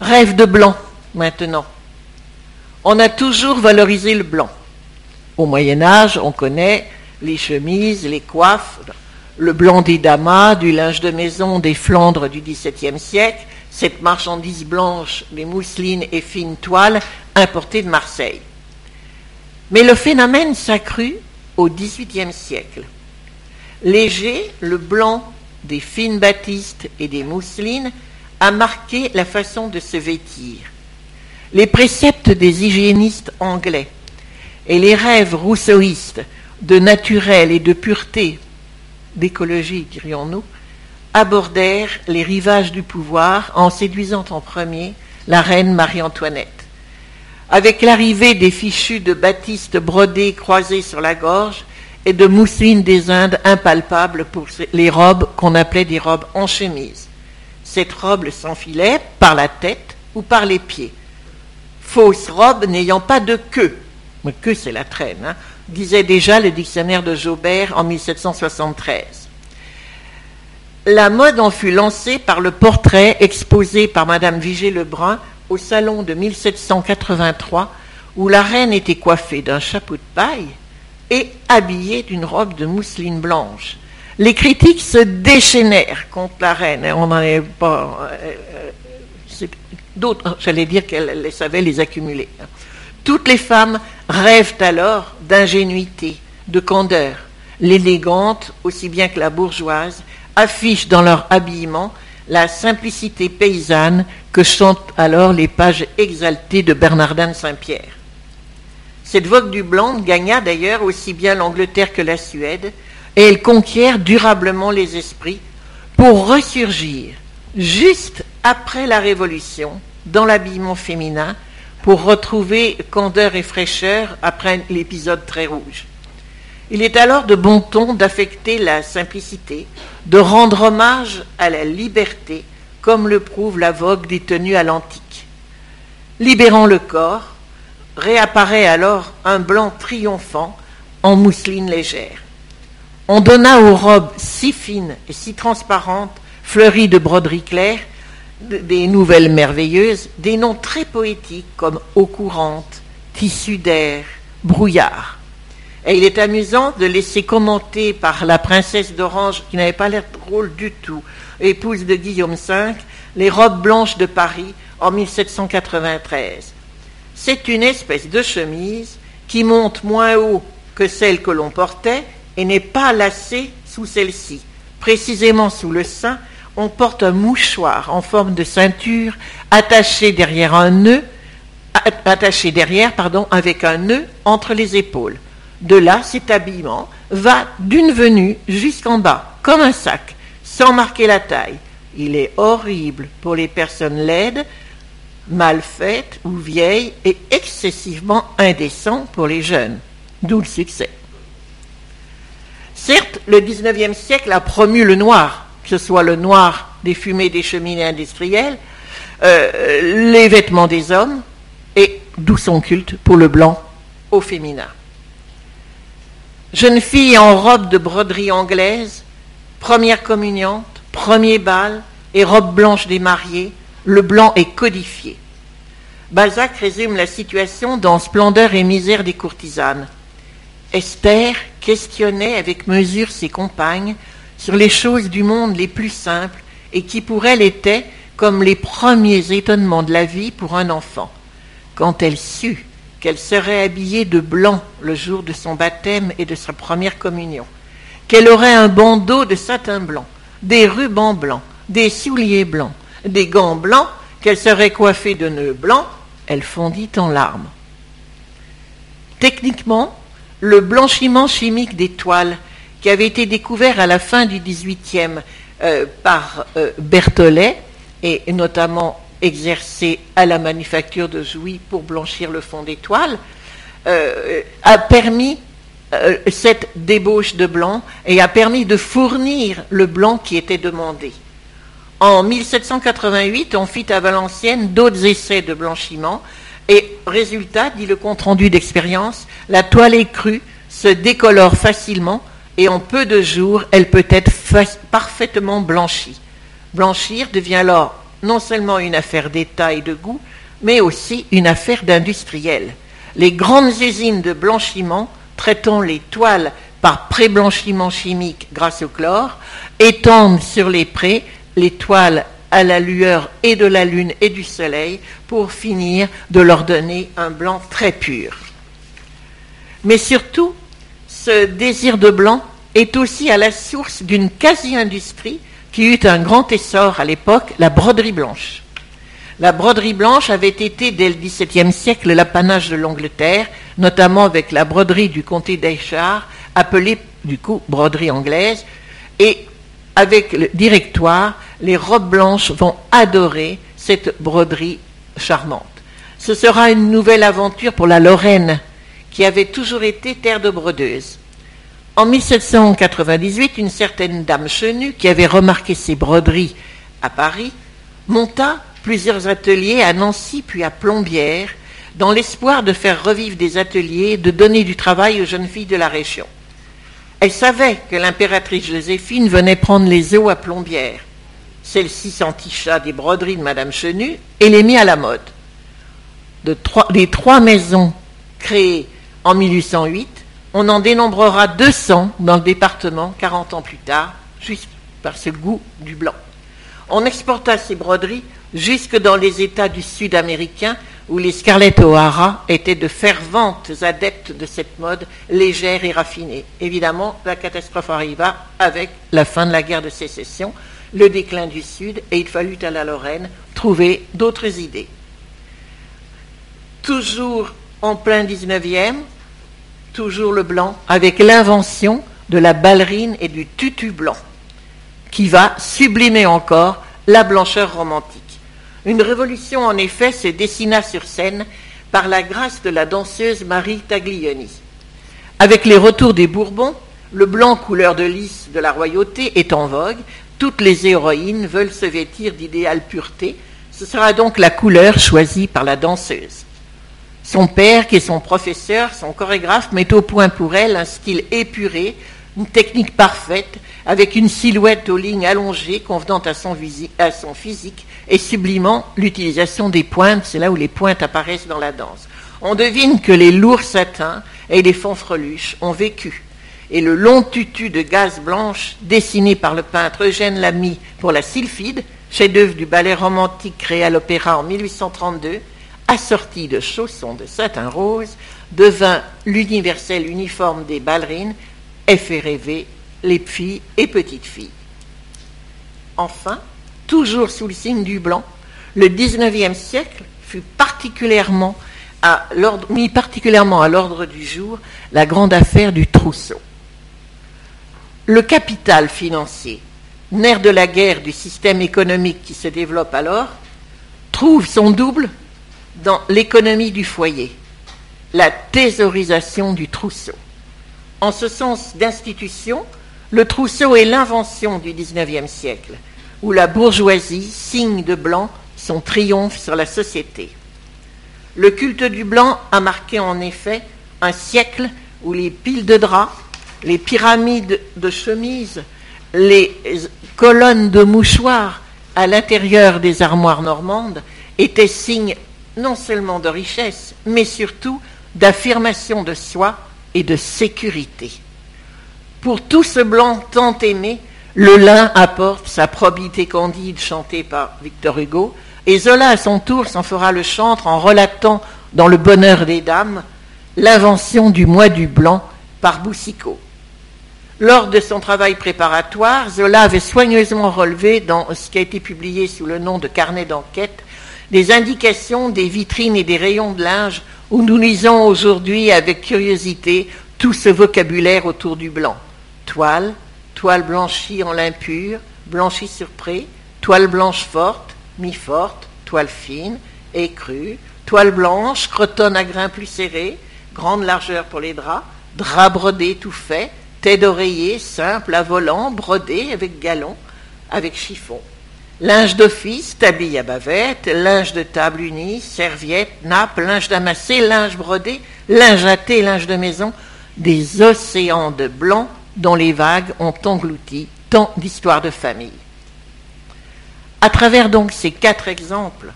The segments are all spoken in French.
Rêve de blanc maintenant. On a toujours valorisé le blanc. Au Moyen Âge, on connaît les chemises, les coiffes, le blanc des damas, du linge de maison des Flandres du XVIIe siècle, cette marchandise blanche, les mousselines et fines toiles importées de Marseille. Mais le phénomène s'accrut au XVIIIe siècle. Léger, le blanc des fines battistes et des mousselines a marqué la façon de se vêtir. Les préceptes des hygiénistes anglais et les rêves rousseauistes de naturel et de pureté, d'écologie, dirions-nous, abordèrent les rivages du pouvoir en séduisant en premier la reine Marie-Antoinette. Avec l'arrivée des fichus de batiste brodés croisés sur la gorge et de mousseline des Indes impalpables pour les robes qu'on appelait des robes en chemise. Cette robe s'enfilait par la tête ou par les pieds. Fausse robe n'ayant pas de queue, mais queue c'est la traîne, hein, disait déjà le dictionnaire de Jaubert en 1773. La mode en fut lancée par le portrait exposé par Madame Vigée-Lebrun au salon de 1783, où la reine était coiffée d'un chapeau de paille et habillée d'une robe de mousseline blanche. Les critiques se déchaînèrent contre la reine. On n'en est pas. Euh, euh, d'autres, j'allais dire qu'elle savait les accumuler. Toutes les femmes rêvent alors d'ingénuité, de candeur. L'élégante, aussi bien que la bourgeoise, affiche dans leur habillement la simplicité paysanne que chantent alors les pages exaltées de Bernardin de Saint-Pierre. Cette vogue du blanc gagna d'ailleurs aussi bien l'Angleterre que la Suède, et elle conquiert durablement les esprits pour ressurgir juste après la Révolution dans l'habillement féminin pour retrouver candeur et fraîcheur après l'épisode très rouge. Il est alors de bon ton d'affecter la simplicité, de rendre hommage à la liberté, comme le prouve la vogue des tenues à l'antique. Libérant le corps, réapparaît alors un blanc triomphant en mousseline légère. On donna aux robes si fines et si transparentes, fleuries de broderies claires, des nouvelles merveilleuses, des noms très poétiques comme eau courante, tissu d'air, brouillard. Et il est amusant de laisser commenter par la princesse d'Orange, qui n'avait pas l'air drôle du tout, épouse de Guillaume V, les robes blanches de Paris en 1793. C'est une espèce de chemise qui monte moins haut que celle que l'on portait et n'est pas lacée sous celle-ci. Précisément sous le sein, on porte un mouchoir en forme de ceinture attaché derrière un nœud, attaché derrière, pardon, avec un nœud entre les épaules. De là, cet habillement va d'une venue jusqu'en bas, comme un sac, sans marquer la taille. Il est horrible pour les personnes laides, mal faites ou vieilles, et excessivement indécent pour les jeunes. D'où le succès. Certes, le XIXe siècle a promu le noir, que ce soit le noir des fumées des cheminées industrielles, euh, les vêtements des hommes, et d'où son culte pour le blanc au féminin. Jeune fille en robe de broderie anglaise, première communiante, premier bal et robe blanche des mariés, le blanc est codifié. Balzac résume la situation dans Splendeur et misère des courtisanes. Esther questionnait avec mesure ses compagnes sur les choses du monde les plus simples et qui pour elle étaient comme les premiers étonnements de la vie pour un enfant. Quand elle sut qu'elle serait habillée de blanc le jour de son baptême et de sa première communion, qu'elle aurait un bandeau de satin blanc, des rubans blancs, des souliers blancs, des gants blancs, qu'elle serait coiffée de nœuds blancs, elle fondit en larmes. Techniquement, le blanchiment chimique des toiles, qui avait été découvert à la fin du XVIIIe euh, par euh, Berthollet, et notamment exercé à la manufacture de Jouy pour blanchir le fond des toiles, euh, a permis cette débauche de blanc et a permis de fournir le blanc qui était demandé. En 1788, on fit à Valenciennes d'autres essais de blanchiment et résultat, dit le compte-rendu d'expérience, la toile écrue se décolore facilement et en peu de jours, elle peut être parfaitement blanchie. Blanchir devient alors non seulement une affaire d'État et de goût, mais aussi une affaire d'industriels. Les grandes usines de blanchiment traitant les toiles par pré-blanchiment chimique grâce au chlore étendent sur les prés les toiles à la lueur et de la lune et du soleil pour finir de leur donner un blanc très pur. Mais surtout, ce désir de blanc est aussi à la source d'une quasi-industrie qui eut un grand essor à l'époque, la broderie blanche. La broderie blanche avait été dès le XVIIe siècle l'apanage de l'Angleterre, notamment avec la broderie du comté d'Ayrshire, appelée du coup broderie anglaise, et avec le directoire, les robes blanches vont adorer cette broderie charmante. Ce sera une nouvelle aventure pour la Lorraine, qui avait toujours été terre de brodeuses. En 1798, une certaine dame chenue, qui avait remarqué ces broderies à Paris, monta plusieurs ateliers à Nancy puis à Plombières, dans l'espoir de faire revivre des ateliers de donner du travail aux jeunes filles de la région. Elle savait que l'impératrice Joséphine venait prendre les eaux à Plombières. Celle-ci s'enticha des broderies de Madame Chenu et les mit à la mode. De trois, les trois maisons créées en 1808, on en dénombrera 200 dans le département 40 ans plus tard, juste par ce goût du blanc. On exporta ces broderies jusque dans les États du Sud américain où les Scarlett O'Hara étaient de ferventes adeptes de cette mode légère et raffinée. Évidemment, la catastrophe arriva avec la fin de la guerre de sécession, le déclin du Sud, et il fallut à la Lorraine trouver d'autres idées. Toujours en plein 19e, toujours le blanc, avec l'invention de la ballerine et du tutu blanc, qui va sublimer encore la blancheur romantique. Une révolution, en effet, se dessina sur scène par la grâce de la danseuse Marie Taglioni. Avec les retours des Bourbons, le blanc couleur de lys de la royauté est en vogue. Toutes les héroïnes veulent se vêtir d'idéale pureté. Ce sera donc la couleur choisie par la danseuse. Son père, qui est son professeur, son chorégraphe, met au point pour elle un style épuré, une technique parfaite, avec une silhouette aux lignes allongées convenant à son, à son physique et sublimant l'utilisation des pointes, c'est là où les pointes apparaissent dans la danse. On devine que les lourds satins et les fanfreluches ont vécu, et le long tutu de gaze blanche dessiné par le peintre Eugène Lamy pour la Sylphide, chef-d'œuvre du ballet romantique créé à l'opéra en 1832, assorti de chaussons de satin rose, devint l'universel uniforme des ballerines et fait les filles et petites filles. Enfin, toujours sous le signe du blanc, le XIXe siècle fut particulièrement mis particulièrement à l'ordre du jour la grande affaire du trousseau. Le capital financier, nerf de la guerre du système économique qui se développe alors, trouve son double dans l'économie du foyer, la thésaurisation du trousseau. En ce sens d'institution, le trousseau est l'invention du XIXe siècle, où la bourgeoisie signe de blanc son triomphe sur la société. Le culte du blanc a marqué en effet un siècle où les piles de draps, les pyramides de chemises, les colonnes de mouchoirs à l'intérieur des armoires normandes étaient signes non seulement de richesse, mais surtout d'affirmation de soi et de sécurité. Pour tout ce blanc tant aimé, le lin apporte sa probité candide chantée par Victor Hugo, et Zola à son tour s'en fera le chantre en relatant dans Le bonheur des dames l'invention du mois du blanc par Boussicot. Lors de son travail préparatoire, Zola avait soigneusement relevé dans ce qui a été publié sous le nom de carnet d'enquête des indications des vitrines et des rayons de linge où nous lisons aujourd'hui avec curiosité tout ce vocabulaire autour du blanc. Toile, toile blanchie en lin pur, blanchie sur pré, toile blanche forte, mi-forte, toile fine, écrue, toile blanche, cretonne à grains plus serrés, grande largeur pour les draps, drap brodé tout fait, tête d'oreiller simple à volant, brodé avec galon, avec chiffon. Linge d'office, tablier à bavette, linge de table uni, serviette, nappe, linge damassé, linge brodé, linge à thé, linge de maison, des océans de blanc dont les vagues ont englouti tant d'histoires de famille. À travers donc ces quatre exemples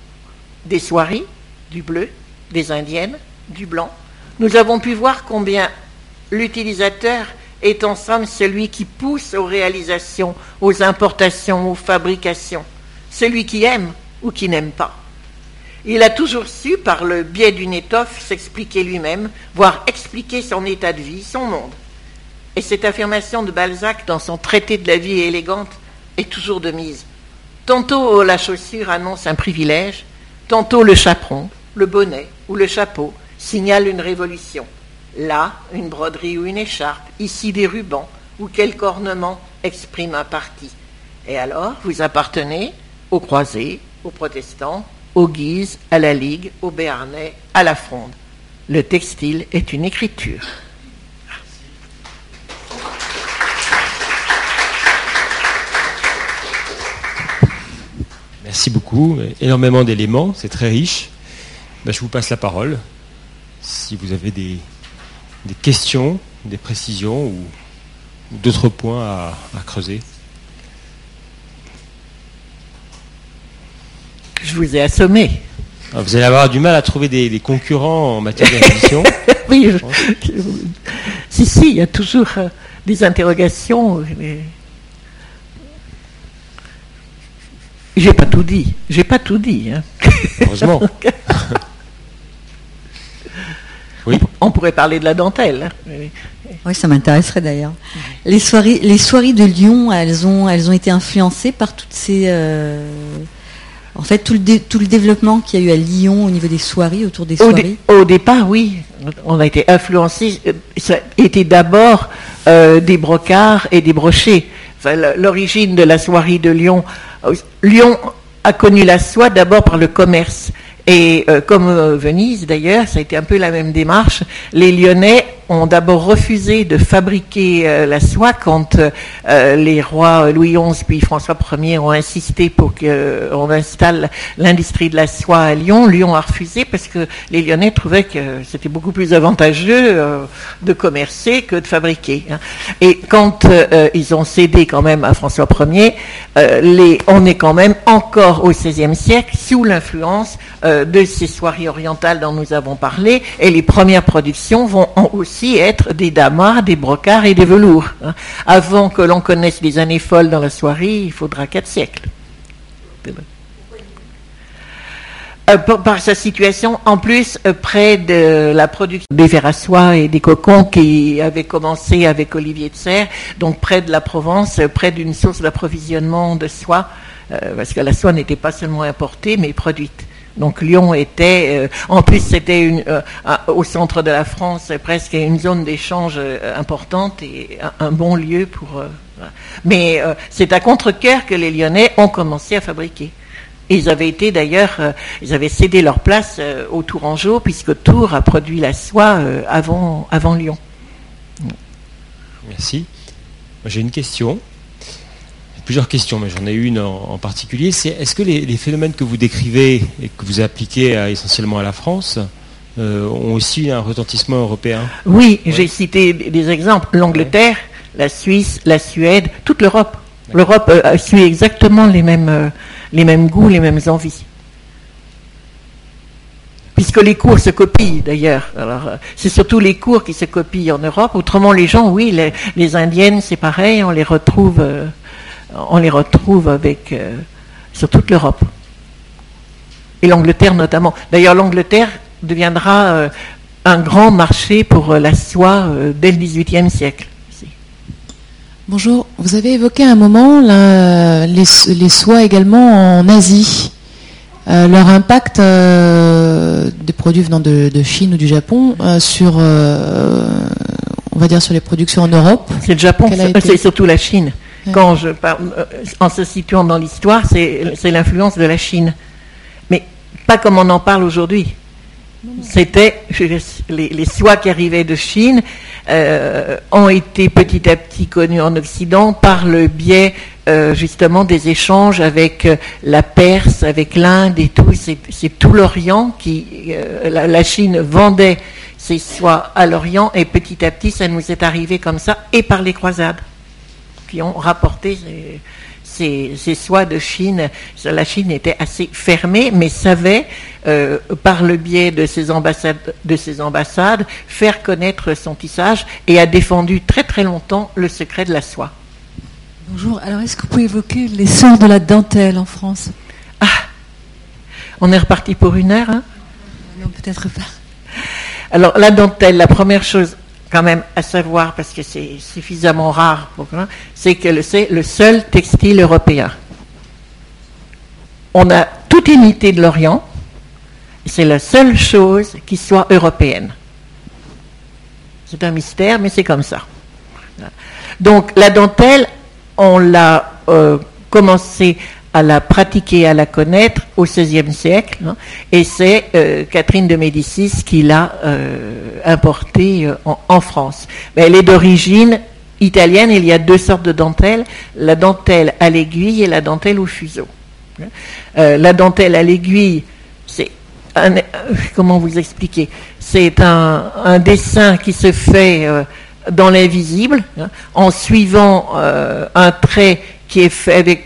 des soieries, du bleu, des indiennes, du blanc, nous avons pu voir combien l'utilisateur est en somme celui qui pousse aux réalisations, aux importations, aux fabrications, celui qui aime ou qui n'aime pas. Il a toujours su, par le biais d'une étoffe, s'expliquer lui-même, voire expliquer son état de vie, son monde. Et cette affirmation de Balzac dans son traité de la vie élégante est toujours de mise. Tantôt la chaussure annonce un privilège, tantôt le chaperon, le bonnet ou le chapeau signale une révolution. Là, une broderie ou une écharpe, ici des rubans ou quelque ornement exprime un parti. Et alors, vous appartenez aux croisés, aux protestants, aux guises, à la ligue, aux béarnais, à la fronde. Le textile est une écriture. Merci beaucoup. Énormément d'éléments, c'est très riche. Ben, je vous passe la parole. Si vous avez des, questions, des précisions ou, d'autres points à creuser. Je vous ai assommé. Ah, vous allez avoir du mal à trouver des, concurrents en matière d'édition. oui, si, si, il y a toujours euh, des interrogations. J'ai pas tout dit. J'ai pas tout dit. Hein. Heureusement. On pourrait parler de la dentelle. Oui, ça m'intéresserait d'ailleurs. Les soirées, les soirées de Lyon, elles ont, elles ont été influencées par toutes ces. Euh, en fait, tout le, tout le développement qu'il y a eu à Lyon au niveau des soirées, autour des soirées Au, départ, oui. On a été influencé. Ça était d'abord euh, des brocards et des brochets. L'origine de la soirée de Lyon. Euh, Lyon a connu la soie d'abord par le commerce. Et euh, comme Venise d'ailleurs, ça a été un peu la même démarche. Les Lyonnais ont d'abord refusé de fabriquer euh, la soie quand euh, les rois Louis XI puis François Ier ont insisté pour qu'on euh, installe l'industrie de la soie à Lyon. Lyon a refusé parce que les Lyonnais trouvaient que c'était beaucoup plus avantageux de commercer que de fabriquer. Hein. Et quand ils ont cédé quand même à François Ier, on est quand même encore au XVIe siècle sous l'influence de ces soieries orientales dont nous avons parlé et les premières productions vont aussi être des damas, des brocards et des velours. Hein. Avant que l'on connaisse les années folles dans la soirée, il faudra quatre siècles. Euh, par sa situation, en plus, euh, près de la production des vers à soie et des cocons qui avait commencé avec Olivier de Serre, donc près de la Provence, euh, près d'une source d'approvisionnement de soie, parce que la soie n'était pas seulement importée, mais produite. Donc Lyon était, euh, en plus c'était euh, au centre de la France, presque une zone d'échange euh, importante et un, bon lieu pour. mais c'est à contre-cœur que les Lyonnais ont commencé à fabriquer. ils avaient été d'ailleurs, ils avaient cédé leur place au Tourangeau puisque Tours a produit la soie avant, avant Lyon. Merci. J'ai une question plusieurs questions, mais j'en ai une en, particulier. C'est est-ce que les, phénomènes que vous décrivez et que vous appliquez essentiellement à la France euh, ont aussi un retentissement européen? Oui, j'ai cité des exemples. L'Angleterre, la Suisse, la Suède, toute l'Europe. L'Europe euh, suit exactement les mêmes, euh, les mêmes goûts, les mêmes envies puisque les cours se copient d'ailleurs. Alors, c'est surtout les cours qui se copient en Europe. Autrement, les gens, oui, les, Indiennes, c'est pareil, on les retrouve on les retrouve avec, euh, sur toute l'Europe. Et l'Angleterre notamment. D'ailleurs, l'Angleterre deviendra euh, un grand marché pour euh, la soie dès le XVIIIe siècle. Bonjour, vous avez évoqué un moment les, soies également en Asie. leur impact des produits venant de, Chine ou du Japon sur, on va dire, sur les productions en Europe. C'est le Japon, c'est surtout la Chine. Quand je parle, euh, en se situant dans l'histoire, c'est l'influence de la Chine. Mais pas comme on en parle aujourd'hui. C'était les, soies qui arrivaient de Chine euh, ont été petit à petit connues en Occident par le biais euh, justement des échanges avec la Perse, avec l'Inde et tout. C'est tout l'Orient qui la, la, Chine vendait ses soies à l'Orient et petit à petit ça nous est arrivé comme ça et par les croisades qui ont rapporté ces, ces soies de Chine, la Chine était assez fermée, mais savait, euh, par le biais de ses, ambassades, de ses ambassades, faire connaître son tissage et a défendu très très longtemps le secret de la soie. Bonjour, alors est-ce que vous pouvez évoquer l'essor de la dentelle en France? Ah! On est reparti pour une heure, hein? Non, peut-être pas. Alors la dentelle, la première chose quand même à savoir, parce que c'est suffisamment rare, c'est que c'est le seul textile européen. On a toute unité de l'Orient, c'est la seule chose qui soit européenne. C'est un mystère, mais c'est comme ça. Donc la dentelle, on l'a euh, commencé à la pratiquer, à la connaître au XVIe siècle, hein, et c'est euh, Catherine de Médicis qui l'a euh, importée euh, en, France. Elle est d'origine italienne, il y a deux sortes de dentelles, la dentelle à l'aiguille et la dentelle au fuseau. Euh, la dentelle à l'aiguille, c'est un- comment vous expliquer C'est un, dessin qui se fait dans l'invisible hein, en suivant un trait qui est fait avec.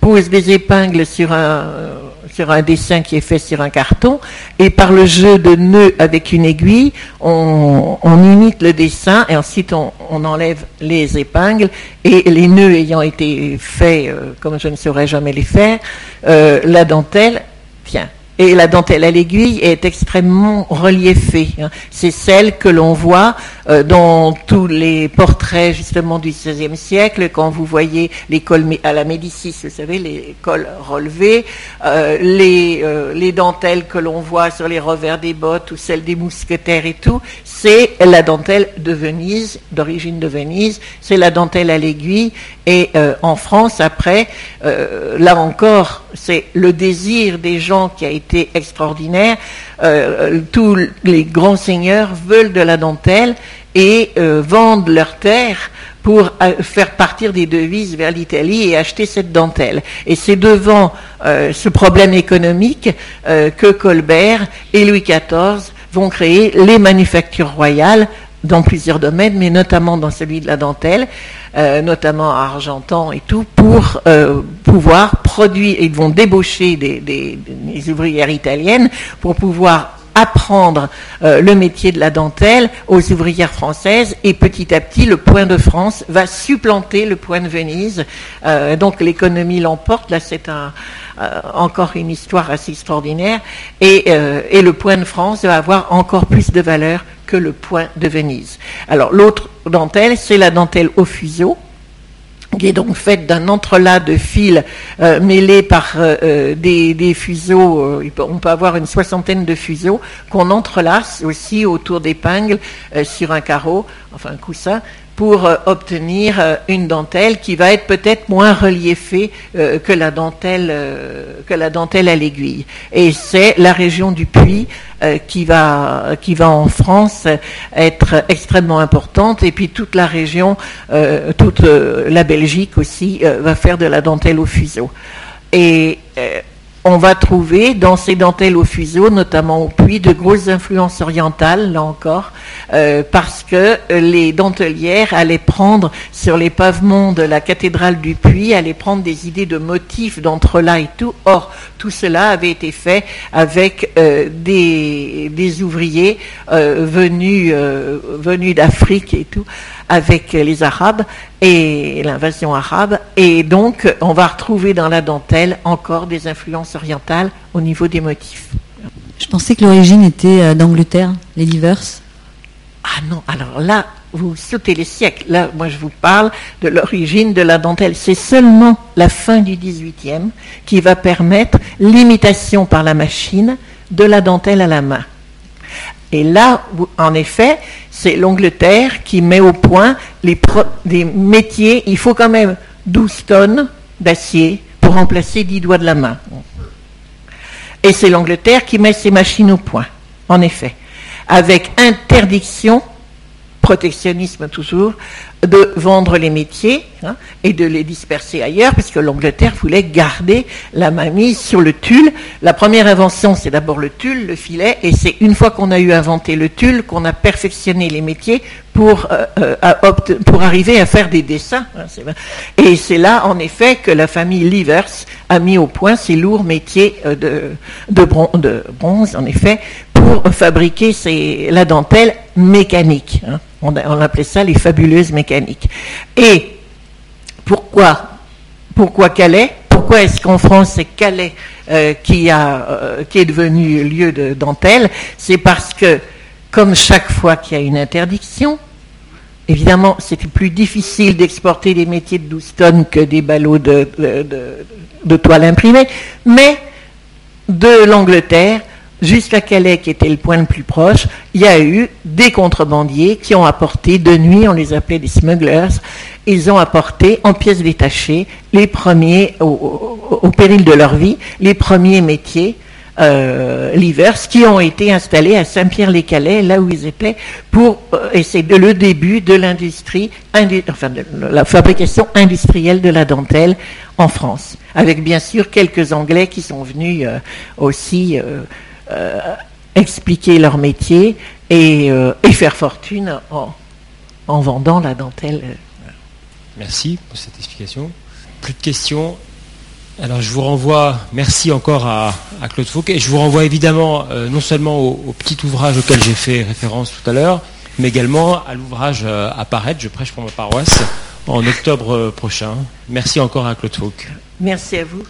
Pose des épingles sur un euh, sur un dessin qui est fait sur un carton et par le jeu de nœuds avec une aiguille, on, imite le dessin et ensuite on, on enlève les épingles et les nœuds ayant été faits euh, comme je ne saurais jamais les faire, euh, la dentelle tient. Et la dentelle à l'aiguille est extrêmement reliefée. hein. C'est celle que l'on voit euh, dans tous les portraits justement du XVIe siècle, quand vous voyez les cols à la Médicis, vous savez, les cols relevés, euh, euh, les dentelles que l'on voit sur les revers des bottes ou celles des mousquetaires et tout, c'est la dentelle de Venise, d'origine de Venise, c'est la dentelle à l'aiguille. Et euh, en France, après, euh, là encore, c'est le désir des gens qui a été extraordinaire. Euh, tous les grands seigneurs veulent de la dentelle et vendent leurs terres pour faire partir des devises vers l'Italie et acheter cette dentelle. Et c'est devant ce problème économique que Colbert et Louis XIV vont créer les manufactures royales dans plusieurs domaines, mais notamment dans celui de la dentelle, euh, notamment à Argentan et tout, pour euh, pouvoir produire, ils vont débaucher des, ouvrières italiennes pour pouvoir apprendre euh, le métier de la dentelle aux ouvrières françaises et petit à petit le point de France va supplanter le point de Venise. Euh, donc l'économie l'emporte. Là c'est euh, encore une histoire assez extraordinaire et, et le point de France va avoir encore plus de valeur que le point de Venise. Alors l'autre dentelle c'est la dentelle au fuseau qui est donc faite d'un entrelac de fils euh, mêlés par euh, euh, des, fuseaux, on peut avoir une soixantaine de fuseaux qu'on entrelace aussi autour d'épingles sur un carreau, enfin un coussin, pour euh, obtenir euh, une dentelle qui va être peut-être moins reliefée euh, que la dentelle que la dentelle à l'aiguille. Et c'est la région du Puy qui va qui va en France être extrêmement importante et puis toute la région, toute la Belgique aussi va faire de la dentelle au fuseau. Et on va trouver dans ces dentelles au fuseau, notamment au puits, de grosses influences orientales, là encore, euh, parce que euh, les dentelières allaient prendre sur les pavements de la cathédrale du puits, allaient prendre des idées de motifs d'entrelacs et tout. Or, tout cela avait été fait avec euh, des, ouvriers venus, venus d'Afrique et tout, avec les Arabes et l'invasion arabe. Et donc, on va retrouver dans la dentelle encore des influences orientales au niveau des motifs. Je pensais que l'origine était euh, d'Angleterre, les livers. Ah non, alors là, vous sautez les siècles. Là, moi, je vous parle de l'origine de la dentelle. C'est seulement la fin du 18e qui va permettre l'imitation par la machine de la dentelle à la main. Et là, en effet, c'est l'Angleterre qui met au point les pro- des métiers. Il faut quand même 12 tonnes d'acier pour remplacer 10 doigts de la main. Et c'est l'Angleterre qui met ses machines au point, en effet, avec interdiction protectionnisme toujours, de vendre les métiers hein, et de les disperser ailleurs, puisque l'Angleterre voulait garder la mainmise sur le tulle. La première invention, c'est d'abord le tulle, le filet, et c'est une fois qu'on a eu inventé le tulle qu'on a perfectionné les métiers pour, euh, euh, pour arriver à faire des dessins. Hein, et c'est là, en effet, que la famille Livers a mis au point ces lourds métiers euh, de, de, bronze, en effet, pour fabriquer la dentelle mécanique. Hein. On, appelait ça les fabuleuses mécaniques. Et pourquoi Pourquoi Calais? Pourquoi est-ce qu'en France c'est Calais euh, qui, a, euh, est devenu lieu de dentelle? C'est parce que, comme chaque fois qu'il y a une interdiction, évidemment c'était plus difficile d'exporter des métiers de 12 tonnes que des ballots de, de toile imprimée, mais de l'Angleterre, jusqu'à Calais, qui était le point le plus proche, il y a eu des contrebandiers qui ont apporté, de nuit, on les appelait des smugglers, ils ont apporté en pièces détachées les premiers, au, péril de leur vie, les premiers métiers euh, qui ont été installés à Saint-Pierre-les-Calais, là où ils étaient, pour euh, et c'est le début de l'industrie, enfin de la fabrication industrielle de la dentelle en France, avec bien sûr quelques Anglais qui sont venus euh, aussi euh, expliquer leur métier et, euh, faire fortune en, vendant la dentelle. Merci pour cette explication. Plus de questions alors je vous renvoie, merci encore à, Claude Fauquet, et je vous renvoie évidemment euh, non seulement au, petit ouvrage auquel j'ai fait référence tout à l'heure, mais également à l'ouvrage à paraître, je prêche pour ma paroisse, en octobre prochain. Merci encore à Claude Fauquet. Merci à vous.